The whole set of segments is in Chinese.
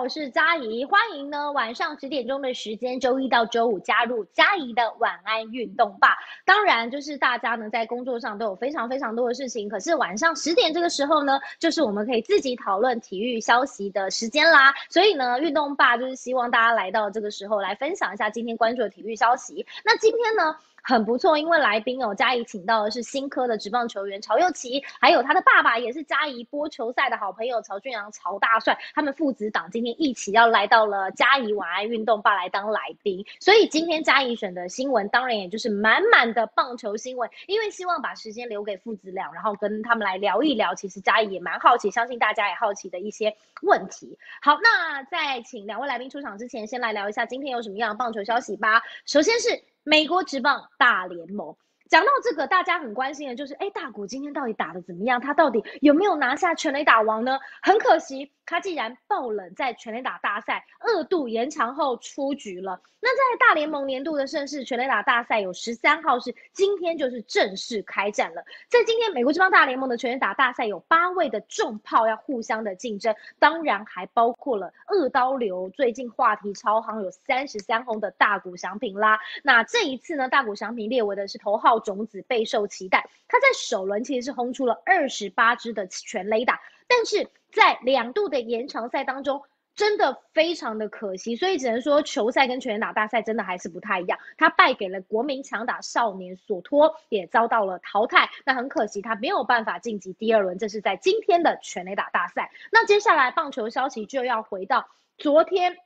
我是嘉怡，欢迎呢晚上十点钟的时间，周一到周五加入嘉怡的晚安运动吧。当然，就是大家呢在工作上都有非常非常多的事情，可是晚上十点这个时候呢，就是我们可以自己讨论体育消息的时间啦。所以呢，运动吧就是希望大家来到这个时候来分享一下今天关注的体育消息。那今天呢？很不错，因为来宾哦，嘉怡请到的是新科的职棒球员曹佑琪，还有他的爸爸也是嘉怡播球赛的好朋友曹俊阳、曹大帅，他们父子档今天一起要来到了嘉怡晚安运动吧来当来宾，所以今天嘉怡选的新闻当然也就是满满的棒球新闻，因为希望把时间留给父子俩，然后跟他们来聊一聊，其实嘉怡也蛮好奇，相信大家也好奇的一些问题。好，那在请两位来宾出场之前，先来聊一下今天有什么样的棒球消息吧。首先是。美国职棒大联盟，讲到这个，大家很关心的就是，哎，大谷今天到底打的怎么样？他到底有没有拿下全垒打王呢？很可惜。他既然爆冷，在全垒打大赛二度延长后出局了。那在大联盟年度的盛世全垒打大赛有十三号是今天就是正式开战了。在今天美国这帮大联盟的全垒打大赛有八位的重炮要互相的竞争，当然还包括了二刀流最近话题超行有三十三轰的大谷翔平啦。那这一次呢，大谷翔平列为的是头号种子，备受期待。他在首轮其实是轰出了二十八支的全垒打，但是。在两度的延长赛当中，真的非常的可惜，所以只能说球赛跟全垒打大赛真的还是不太一样。他败给了国民强打少年索托，也遭到了淘汰。那很可惜，他没有办法晋级第二轮。这是在今天的全垒打大赛。那接下来棒球消息就要回到昨天。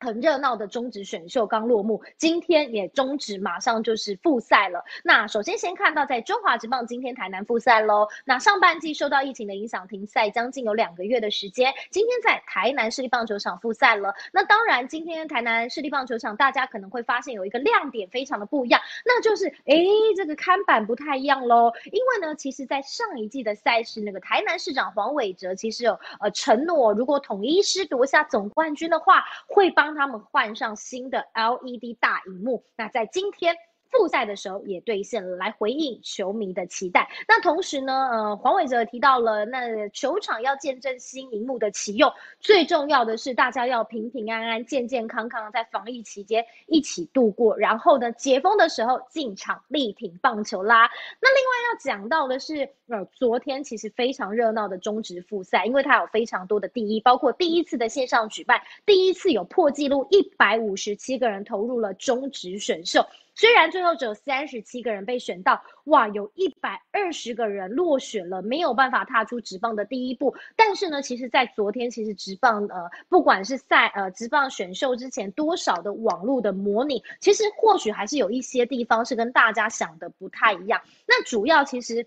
很热闹的中职选秀刚落幕，今天也终止，马上就是复赛了。那首先先看到在中华职棒今天台南复赛喽。那上半季受到疫情的影响停赛将近有两个月的时间，今天在台南市立棒球场复赛了。那当然，今天台南市立棒球场大家可能会发现有一个亮点非常的不一样，那就是诶这个看板不太一样喽。因为呢，其实在上一季的赛事，那个台南市长黄伟哲其实有呃承诺，如果统一师夺下总冠军的话，会帮。帮他们换上新的 LED 大荧幕，那在今天。复赛的时候也兑现了，来回应球迷的期待。那同时呢，呃，黄伟哲提到了，那球场要见证新荧幕的启用，最重要的是大家要平平安安、健健康康，在防疫期间一起度过。然后呢，解封的时候进场力挺棒球啦。那另外要讲到的是，呃，昨天其实非常热闹的中职复赛，因为它有非常多的第一，包括第一次的线上举办，第一次有破纪录一百五十七个人投入了中职选秀。虽然最后只有三十七个人被选到，哇，有一百二十个人落选了，没有办法踏出直棒的第一步。但是呢，其实，在昨天，其实直棒呃，不管是赛呃直棒选秀之前多少的网络的模拟，其实或许还是有一些地方是跟大家想的不太一样。那主要其实。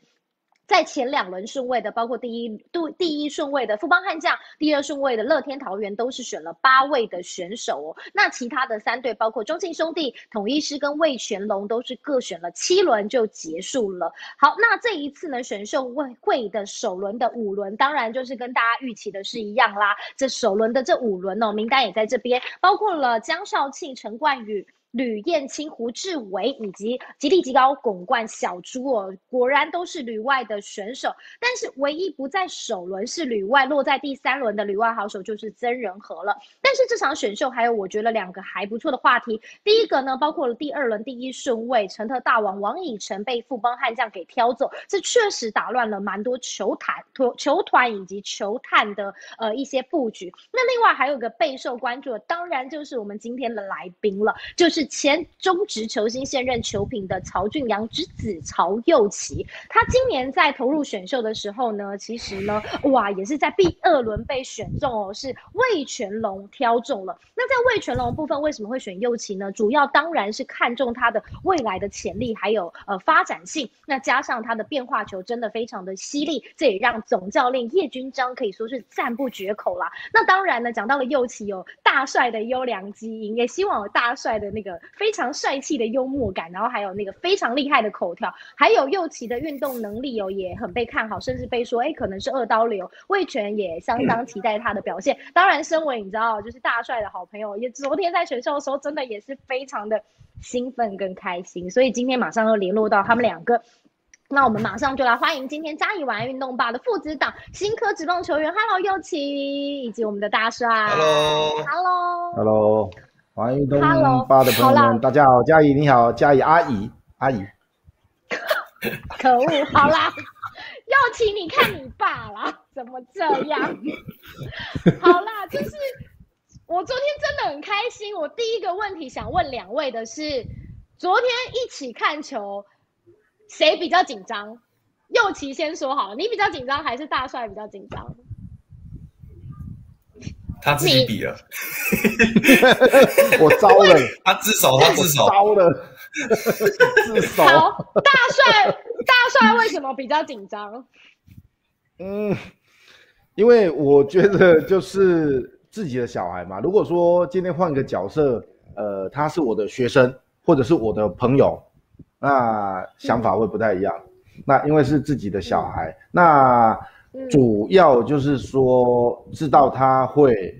在前两轮顺位的，包括第一度第一顺位的富邦悍将，第二顺位的乐天桃园，都是选了八位的选手哦。那其他的三队，包括中信兄弟、统一师跟魏全龙，都是各选了七轮就结束了。好，那这一次呢，选秀会会的首轮的五轮，当然就是跟大家预期的是一样啦。这首轮的这五轮哦，名单也在这边，包括了江少庆、陈冠宇。吕燕青、胡志伟以及吉利吉高、巩冠、小朱哦，果然都是旅外的选手。但是唯一不在首轮是旅外，落在第三轮的旅外好手就是曾仁和了。但是这场选秀还有我觉得两个还不错的话题。第一个呢，包括了第二轮第一顺位成特大王王以诚被富邦悍将给挑走，这确实打乱了蛮多球坛、球球团以及球探的呃一些布局。那另外还有个备受关注的，当然就是我们今天的来宾了，就是。前中职球星、现任球评的曹俊阳之子曹佑齐，他今年在投入选秀的时候呢，其实呢，哇，也是在第二轮被选中哦，是魏全龙挑中了。那在魏全龙部分，为什么会选佑齐呢？主要当然是看中他的未来的潜力，还有呃发展性。那加上他的变化球真的非常的犀利，这也让总教练叶军章可以说是赞不绝口啦。那当然呢，讲到了佑齐有大帅的优良基因，也希望有大帅的那个。非常帅气的幽默感，然后还有那个非常厉害的口条，还有右旗的运动能力哦，也很被看好，甚至被说哎可能是二刀流。魏权也相当 期待他的表现。当然，身为你知道就是大帅的好朋友，也昨天在选秀的时候真的也是非常的兴奋跟开心，所以今天马上又联络到他们两个。那我们马上就来欢迎今天嘉义晚安运动吧的父子档新科职棒球员，Hello 右奇，以及我们的大帅，Hello，Hello，Hello，晚安运动吧的朋友们，大家好，佳怡你好，佳怡阿姨，阿姨，可恶，好啦，右奇你看你爸啦，怎么这样？好啦，就是我昨天真的很开心，我第一个问题想问两位的是，昨天一起看球。谁比较紧张？右奇先说好，你比较紧张还是大帅比较紧张？他自己比了，我招了，他自首，他自首，招了，自首。好，大帅，大帅为什么比较紧张？嗯，因为我觉得就是自己的小孩嘛。如果说今天换个角色，呃，他是我的学生，或者是我的朋友。那想法会不太一样，那因为是自己的小孩，那主要就是说知道他会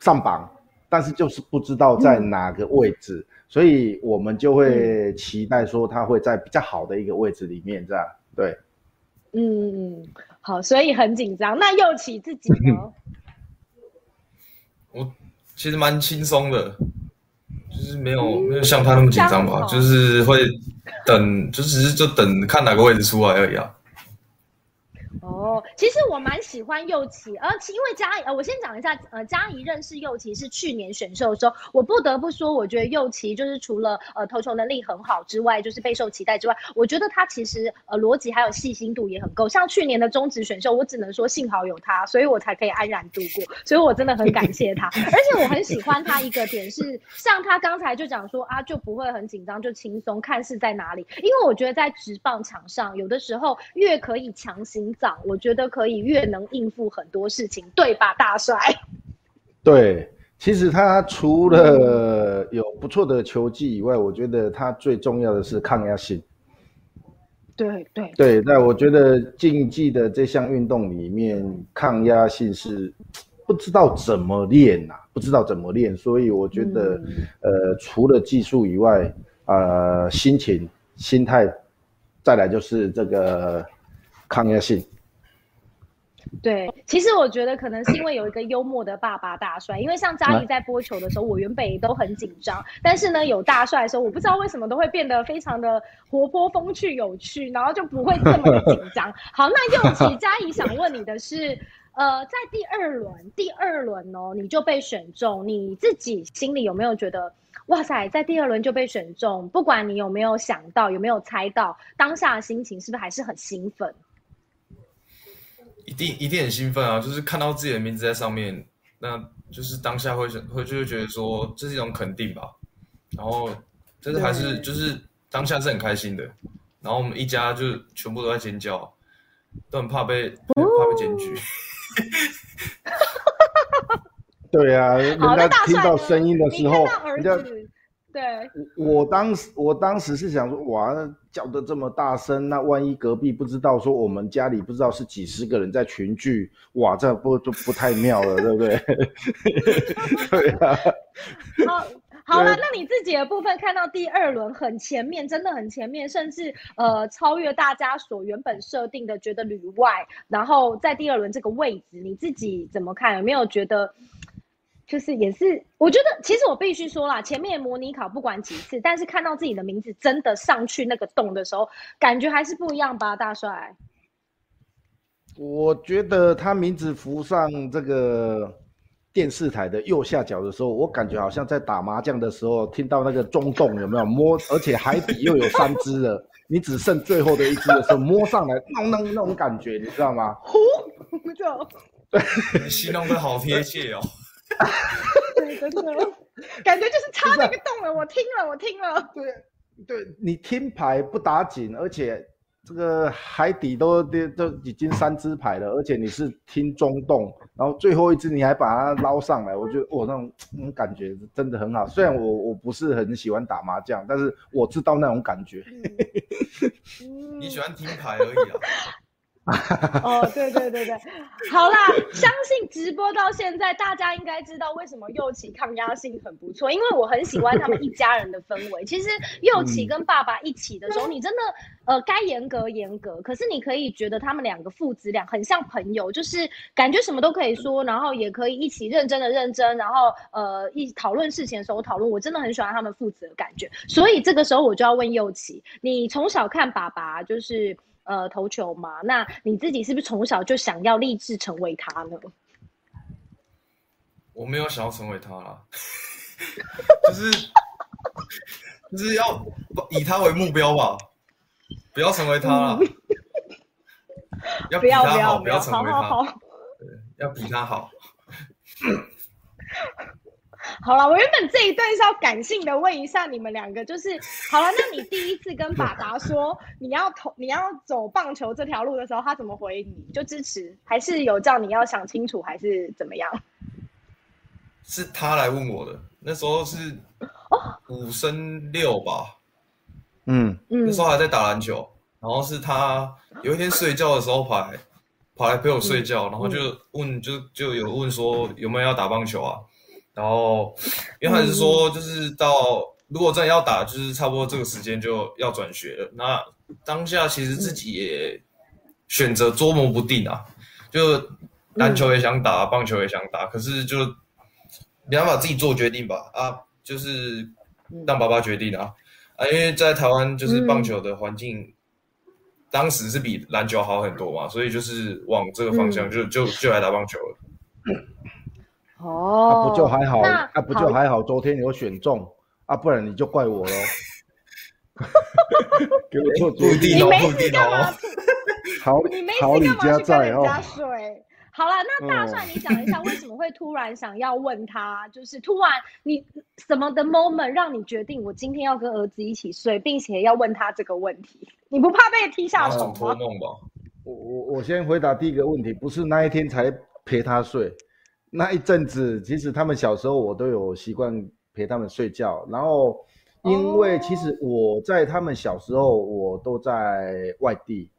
上榜，但是就是不知道在哪个位置，所以我们就会期待说他会在比较好的一个位置里面，这样对。嗯，好，所以很紧张。那右起自己呢？我其实蛮轻松的。就是没有没有像他那么紧张吧，就是会等，就只是就等看哪个位置出来而已啊。哦，其实我蛮喜欢右奇，而且因为嘉怡，呃，我先讲一下，呃，嘉怡认识右奇是去年选秀的时候，我不得不说，我觉得右奇就是除了呃投球能力很好之外，就是备受期待之外，我觉得他其实呃逻辑还有细心度也很够。像去年的中职选秀，我只能说幸好有他，所以我才可以安然度过，所以我真的很感谢他。而且我很喜欢他一个点是，像他刚才就讲说啊，就不会很紧张，就轻松，看是在哪里。因为我觉得在职棒场上，有的时候越可以强行找早。我觉得可以越能应付很多事情，对吧，大帅？对，其实他除了有不错的球技以外，我觉得他最重要的是抗压性。对对对，那我觉得竞技的这项运动里面，抗压性是不知道怎么练呐，不知道怎么练，所以我觉得，呃，除了技术以外，呃，心情、心态，再来就是这个抗压性。对，其实我觉得可能是因为有一个幽默的爸爸大帅，因为像嘉怡在播球的时候，我原本也都很紧张，但是呢，有大帅的时候，我不知道为什么都会变得非常的活泼、风趣、有趣，然后就不会这么的紧张。好，那又 奇嘉怡想问你的是，呃，在第二轮，第二轮哦，你就被选中，你自己心里有没有觉得，哇塞，在第二轮就被选中，不管你有没有想到，有没有猜到，当下的心情是不是还是很兴奋？一定一定很兴奋啊！就是看到自己的名字在上面，那就是当下会会就会觉得说这是一种肯定吧。然后，就是还是就是当下是很开心的。然后我们一家就全部都在尖叫，都很怕被怕被检举。对啊，人家听到声音的时候，人家。对，我我当时我当时是想说，哇，叫的这么大声，那万一隔壁不知道，说我们家里不知道是几十个人在群聚，哇，这不就不太妙了，对不对？对啊。好，好了，那你自己的部分看到第二轮很前面，真的很前面，甚至呃超越大家所原本设定的，觉得旅外，然后在第二轮这个位置，你自己怎么看？有没有觉得？就是也是，我觉得其实我必须说啦，前面模拟考不管几次，但是看到自己的名字真的上去那个洞的时候，感觉还是不一样吧，大帅。我觉得他名字浮上这个电视台的右下角的时候，我感觉好像在打麻将的时候听到那个中洞有没有摸，而且海底又有三只了，你只剩最后的一只的时候摸上来，那那那种感觉，你知道吗？呼，就对，形容的好贴切哦。对，真的，感觉就是插那个洞了。我听了，我听了。对，对你听牌不打紧，而且这个海底都都都已经三只牌了，而且你是听中洞，然后最后一只你还把它捞上来，我觉得我那种那种感觉真的很好。虽然我我不是很喜欢打麻将，但是我知道那种感觉。你喜欢听牌而已啊。哦，对对对对，好啦，相信直播到现在，大家应该知道为什么右起抗压性很不错，因为我很喜欢他们一家人的氛围。其实右起跟爸爸一起的时候，你真的呃该严格严格，可是你可以觉得他们两个父子俩很像朋友，就是感觉什么都可以说，然后也可以一起认真的认真，然后呃一讨论事情的时候讨论，我真的很喜欢他们父子的感觉。所以这个时候我就要问右起，你从小看爸爸就是。呃，投球嘛，那你自己是不是从小就想要立志成为他呢？我没有想要成为他啦，就是就是要以他为目标吧，不要成为他了，要比他好，不要成为他，对，要比他好。好了，我原本这一段是要感性的问一下你们两个，就是好了，那你第一次跟爸爸说你要投你要走棒球这条路的时候，他怎么回你？就支持，还是有叫你要想清楚，还是怎么样？是他来问我的，那时候是五升六吧，嗯嗯，那时候还在打篮球，然后是他有一天睡觉的时候跑来跑来陪我睡觉，然后就问就就有问说有没有要打棒球啊？然后，因为他是说，就是到如果真的要打，就是差不多这个时间就要转学了。那当下其实自己也选择捉摸不定啊，就篮球也想打，棒球也想打，可是就没办法自己做决定吧？啊，就是让爸爸决定啊啊！因为在台湾就是棒球的环境，当时是比篮球好很多嘛，所以就是往这个方向就就就来打棒球了。哦，不就还好？啊，不就还好？昨天有选中啊，不然你就怪我喽。给我做注定哦，注定哦。好，你没好，你家在哦。水。好了，那大帅，你讲一下为什么会突然想要问他？就是突然你什么的 moment 让你决定我今天要跟儿子一起睡，并且要问他这个问题？你不怕被踢下床吗？托梦吧。我我我先回答第一个问题，不是那一天才陪他睡。那一阵子，其实他们小时候我都有习惯陪他们睡觉，然后因为其实我在他们小时候我都在外地，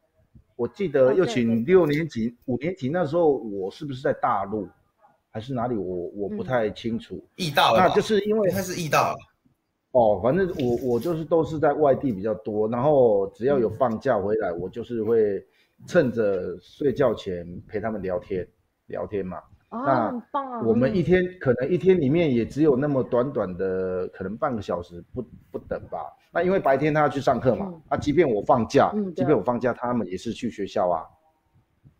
我记得又请六年级、五年级那时候我是不是在大陆还是哪里？我我不太清楚。易大那就是因为他是易大哦，反正我我就是都是在外地比较多，然后只要有放假回来，我就是会趁着睡觉前陪他们聊天聊天嘛。那我们一天可能一天里面也只有那么短短的，可能半个小时不不等吧。那因为白天他要去上课嘛，啊，即便我放假，即便我放假，他们也是去学校啊。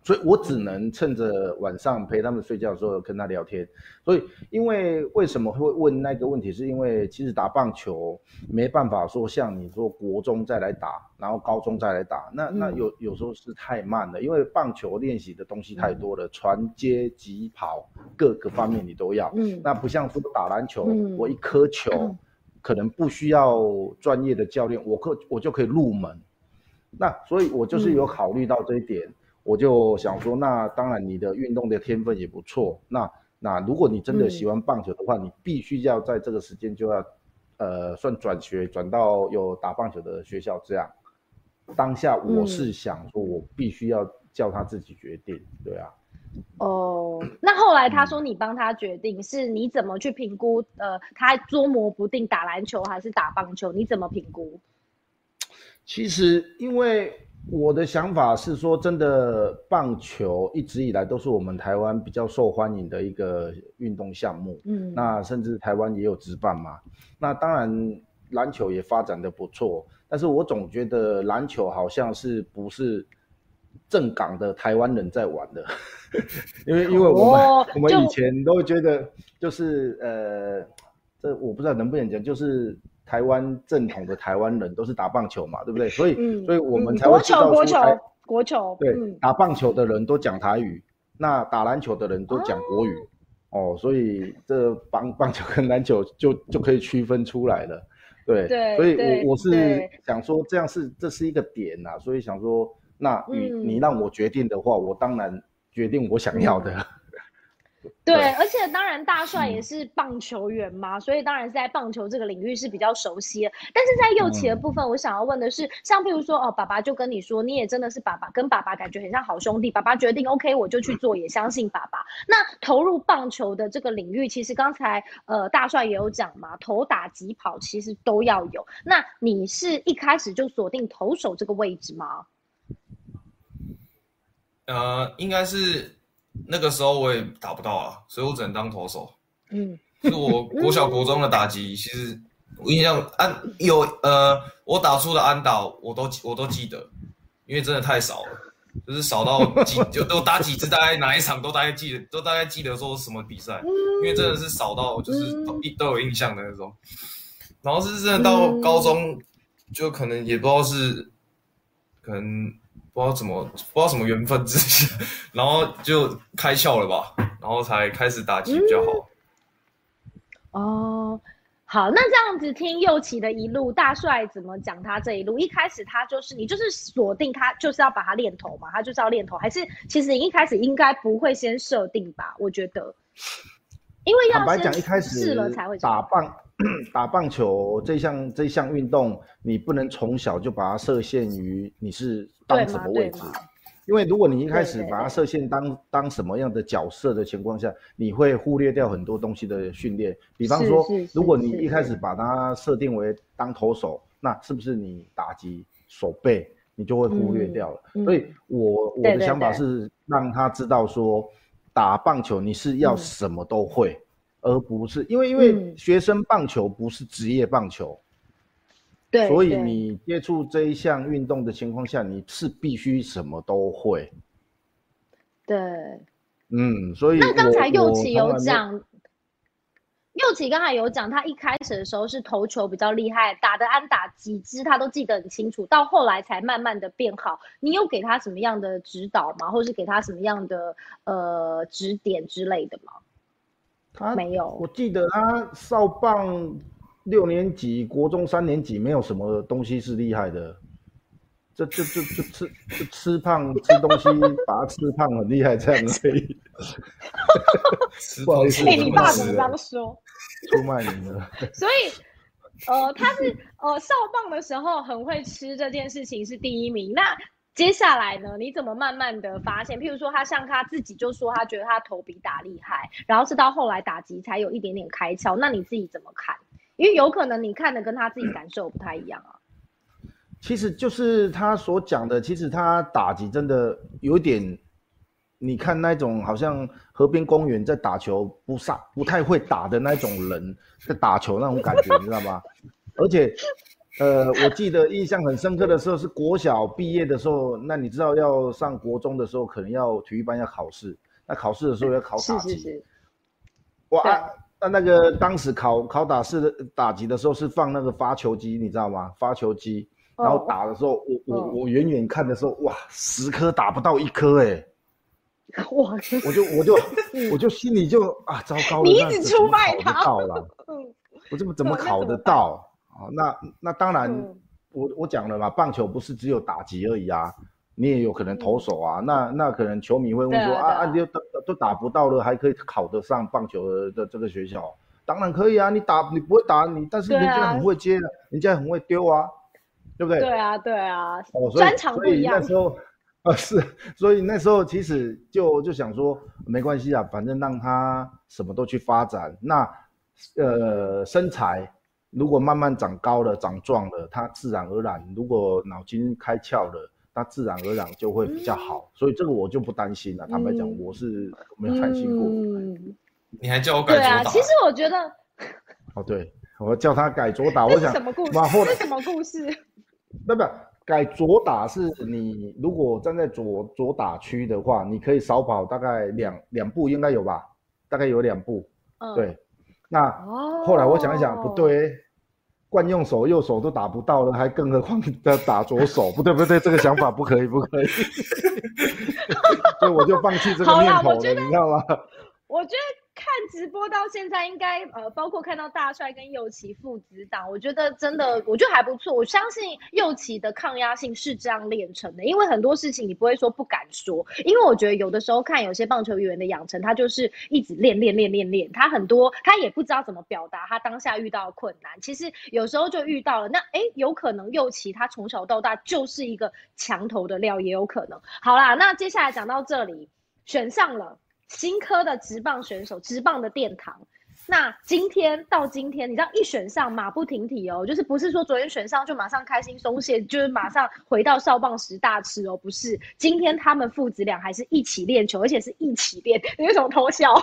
所以我只能趁着晚上陪他们睡觉的时候跟他聊天。所以，因为为什么会问那个问题，是因为其实打棒球没办法说像你说国中再来打，然后高中再来打，那那有有时候是太慢了，因为棒球练习的东西太多了，传接、急跑各个方面你都要。嗯，那不像说打篮球，我一颗球可能不需要专业的教练，我可我就可以入门。那所以我就是有考虑到这一点。我就想说，那当然你的运动的天分也不错。那那如果你真的喜欢棒球的话，你必须要在这个时间就要，呃，算转学转到有打棒球的学校。这样，当下我是想说，我必须要叫他自己决定。对啊。哦，那后来他说你帮他决定，是你怎么去评估？呃，他捉摸不定打篮球还是打棒球，你怎么评估？其实因为。我的想法是说，真的，棒球一直以来都是我们台湾比较受欢迎的一个运动项目。嗯，那甚至台湾也有职棒嘛。那当然，篮球也发展的不错。但是我总觉得篮球好像是不是正港的台湾人在玩的，因为因为我们我们以前都会觉得就是呃，这我不知道能不能讲，就是。台湾正统的台湾人都是打棒球嘛，对不对？所以，所以我们才会知道国球，国球，国球。对，打棒球的人都讲台语，那打篮球的人都讲国语。哦，所以这棒 棒球跟篮球就就可以区分出来了。对，所以我我是想说，这样是这是一个点呐。所以想说，那你你让我决定的话，我当然决定我想要的。对，而且当然大帅也是棒球员嘛，所以当然是在棒球这个领域是比较熟悉的。但是在右旗的部分，我想要问的是，像譬如说哦，爸爸就跟你说，你也真的是爸爸，跟爸爸感觉很像好兄弟，爸爸决定 OK，我就去做，也相信爸爸。那投入棒球的这个领域，其实刚才呃大帅也有讲嘛，投打击跑其实都要有。那你是一开始就锁定投手这个位置吗？呃，应该是。那个时候我也打不到啊，所以我只能当投手。嗯，是我国小国中的打击，其实我印象安有呃，我打出的安打我都我都记得，因为真的太少了，就是少到几 就都打几次，大概哪一场都大概记得，都大概记得说什么比赛，因为真的是少到就是都都有印象的那种。然后是真的到高中，就可能也不知道是可能。不知道怎么，不知道什么缘分之下，然后就开窍了吧，然后才开始打击比较好。哦，好，那这样子听右起的一路，大帅怎么讲他这一路？一开始他就是你就是锁定他就是要把他练头嘛，他就是要练头，还是其实一开始应该不会先设定吧？我觉得，因为要讲，一开始试了才会打棒。打棒球这项这项运动，你不能从小就把它设限于你是当什么位置，因为如果你一开始把它设限当当什么样的角色的情况下，你会忽略掉很多东西的训练。比方说，如果你一开始把它设定为当投手，那是不是你打击手背你就会忽略掉了？所以，我我的想法是让他知道说，打棒球你是要什么都会。而不是因为因为学生棒球不是职业棒球，对，所以你接触这一项运动的情况下，你是必须什么都会。对，嗯，所以那刚才右奇有讲，右奇刚才有讲，他一开始的时候是投球比较厉害，打的安打几支他都记得很清楚，到后来才慢慢的变好。你有给他什么样的指导吗？或是给他什么样的呃指点之类的吗？他没有，我记得他少棒六年级，国中三年级，没有什么东西是厉害的。这、这、这、这吃、吃吃胖吃东西，把它吃胖很厉害，这样可以。不好意思，你爸怎么这样说？出卖你了。所以，呃，他是呃少棒的时候很会吃，这件事情是第一名。那。接下来呢？你怎么慢慢的发现？譬如说，他像他自己就说，他觉得他投比打厉害，然后是到后来打击才有一点点开窍。那你自己怎么看？因为有可能你看的跟他自己感受不太一样啊。其实就是他所讲的，其实他打击真的有点，你看那种好像河边公园在打球，不上不太会打的那种人在打球那种感觉，你知道吗？而且。呃，我记得印象很深刻的时候是国小毕业的时候，那你知道要上国中的时候，可能要体育班要考试，那考试的时候要考打击。哇，那那个当时考考打试的打击的时候是放那个发球机，你知道吗？发球机，然后打的时候，我我我远远看的时候，哇，十颗打不到一颗哎，哇，我就我就我就心里就啊，糟糕，你一直出卖他，嗯，我怎么怎么考得到？啊，那那当然，我我讲了嘛，棒球不是只有打击而已啊，你也有可能投手啊。那那可能球迷会问说啊啊，你都都打不到了，还可以考得上棒球的这个学校？当然可以啊，你打你不会打你，但是人家很会接，人家很会丢啊，对不对？对啊，对啊，专长不一样。那时候 啊是，所以那时候其实就就想说，没关系啊，反正让他什么都去发展。那呃身材。如果慢慢长高了、长壮了，他自然而然；如果脑筋开窍了，他自然而然就会比较好。所以这个我就不担心了。坦白讲，我是没有担心过。嗯你还叫我改左打？其实我觉得，哦，对，我叫他改左打。我想什么故事？是什么故事？那不，改左打是你如果站在左左打区的话，你可以少跑大概两两步，应该有吧？大概有两步。嗯，对。那后来我想一想，不对。惯用手右手都打不到了，还更何况要打左手？不对不对，这个想法不可以不可以，所以我就放弃这个念头了，你知道吗？我觉得看直播到现在，应该呃，包括看到大帅跟右奇父子档，我觉得真的，我觉得还不错。我相信右奇的抗压性是这样练成的，因为很多事情你不会说不敢说，因为我觉得有的时候看有些棒球员的养成，他就是一直练练练练练，他很多他也不知道怎么表达他当下遇到的困难，其实有时候就遇到了，那哎，有可能右奇他从小到大就是一个墙头的料，也有可能。好啦，那接下来讲到这里，选上了。新科的直棒选手，直棒的殿堂。那今天到今天，你知道一选上马不停蹄哦，就是不是说昨天选上就马上开心松懈，就是马上回到少棒时大吃哦，不是。今天他们父子俩还是一起练球，而且是一起练。你为什么偷笑？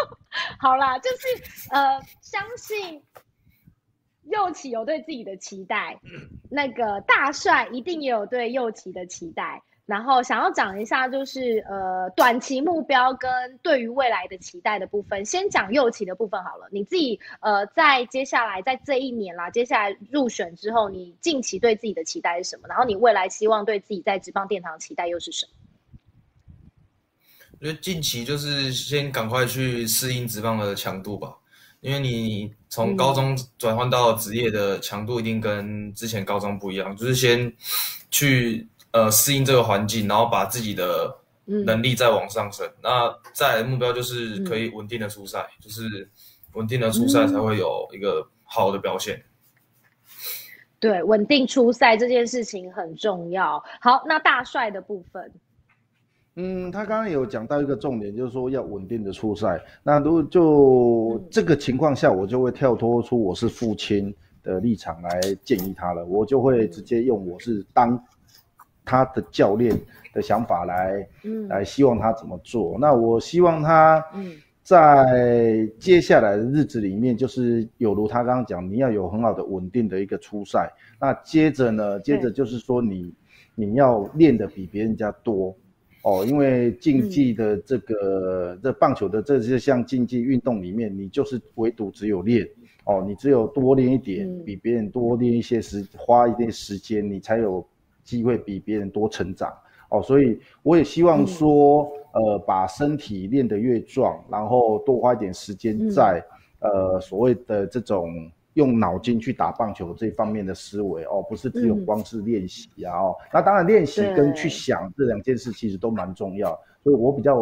好啦，就是呃，相信右起有对自己的期待，那个大帅一定也有对右起的期待。然后想要讲一下，就是呃短期目标跟对于未来的期待的部分。先讲右期的部分好了。你自己呃在接下来在这一年啦，接下来入选之后，你近期对自己的期待是什么？然后你未来希望对自己在职棒殿堂期待又是什么？我觉得近期就是先赶快去适应职棒的强度吧，因为你从高中转换到职业的强度一定跟之前高中不一样，就是先去。呃，适应这个环境，然后把自己的能力再往上升。那再目标就是可以稳定的出赛，就是稳定的出赛才会有一个好的表现。对，稳定出赛这件事情很重要。好，那大帅的部分，嗯，他刚刚有讲到一个重点，就是说要稳定的出赛。那如果就这个情况下，我就会跳脱出我是父亲的立场来建议他了，我就会直接用我是当。他的教练的想法来，嗯来希望他怎么做？那我希望他，在接下来的日子里面，就是有如他刚刚讲，你要有很好的稳定的一个初赛。那接着呢，接着就是说你你要练的比别人家多哦，因为竞技的这个这棒球的这些项竞技运动里面，你就是唯独只有练哦，你只有多练一点，比别人多练一些时，花一点时间，你才有。机会比别人多成长。哦，所以我也希望说，呃，把身体练得越壮，然后多花一点时间在呃所谓的这种用脑筋去打棒球这方面的思维哦，不是只有光是练习啊哦。那当然练习跟去想这两件事其实都蛮重要，所以我比较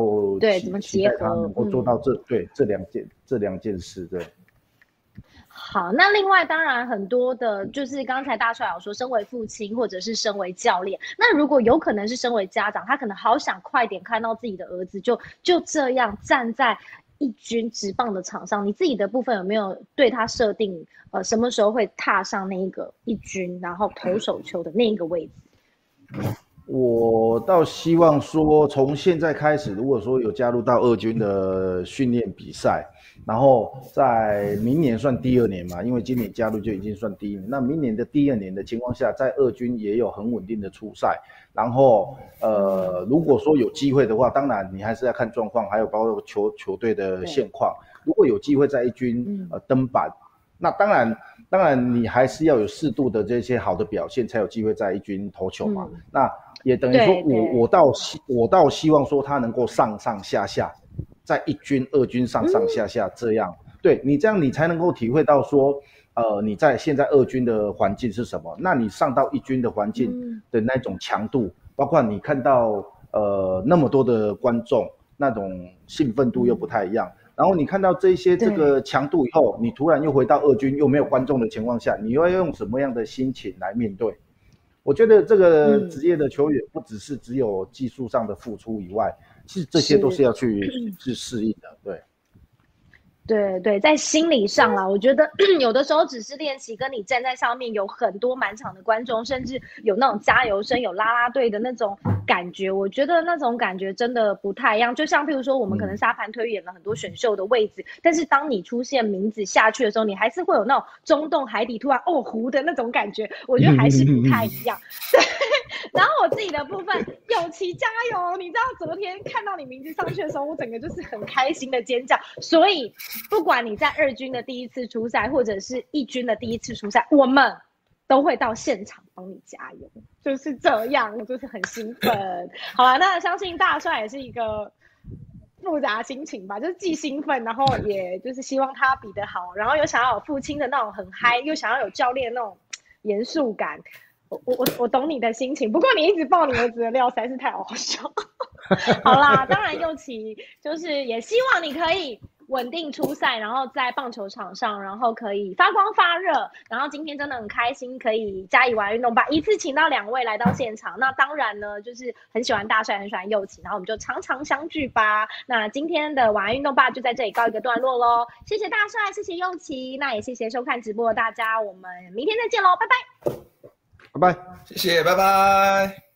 期期待他能够做到这对这两件这两件事对。好，那另外当然很多的，就是刚才大帅有说，身为父亲或者是身为教练，那如果有可能是身为家长，他可能好想快点看到自己的儿子就就这样站在一军直棒的场上，你自己的部分有没有对他设定，呃，什么时候会踏上那一个一军，然后投手球的那一个位置？我倒希望说，从现在开始，如果说有加入到二军的训练比赛。然后在明年算第二年嘛，因为今年加入就已经算第一年。那明年的第二年的情况下，在二军也有很稳定的出赛。然后呃，如果说有机会的话，当然你还是要看状况，还有包括球球队的现况。如果有机会在一军呃登板，那当然当然你还是要有适度的这些好的表现，才有机会在一军投球嘛。那也等于说我我倒希我倒希望说他能够上上下下。在一军、二军上上下下这样，对你这样你才能够体会到说，呃，你在现在二军的环境是什么？那你上到一军的环境的那种强度，包括你看到呃那么多的观众，那种兴奋度又不太一样。然后你看到这些这个强度以后，你突然又回到二军，又没有观众的情况下，你又要用什么样的心情来面对？我觉得这个职业的球员不只是只有技术上的付出以外。其实，这些都是要去 去适应的，对。对对，在心理上啦，我觉得 有的时候只是练习，跟你站在上面有很多满场的观众，甚至有那种加油声、有啦啦队的那种感觉，我觉得那种感觉真的不太一样。就像譬如说，我们可能沙盘推演了很多选秀的位置，但是当你出现名字下去的时候，你还是会有那种中洞海底突然哦湖的那种感觉，我觉得还是不太一样。对，然后我自己的部分，永琪加油！你知道昨天看到你名字上去的时候，我整个就是很开心的尖叫，所以。不管你在二军的第一次出赛，或者是一军的第一次出赛，我们都会到现场帮你加油，就是这样，就是很兴奋。好了，那相信大帅也是一个复杂心情吧，就是既兴奋，然后也就是希望他比得好，然后又想要有父亲的那种很嗨，又想要有教练那种严肃感。我我我懂你的心情，不过你一直爆你儿子的料实在是太好笑。好啦，当然右奇就是也希望你可以稳定出赛，然后在棒球场上，然后可以发光发热。然后今天真的很开心，可以加以玩运动吧，一次请到两位来到现场。那当然呢，就是很喜欢大帅，很喜欢右奇，然后我们就常常相聚吧。那今天的晚安运动吧就在这里告一个段落喽。谢谢大帅，谢谢右奇，那也谢谢收看直播的大家，我们明天再见喽，拜拜。拜拜，谢谢，拜拜。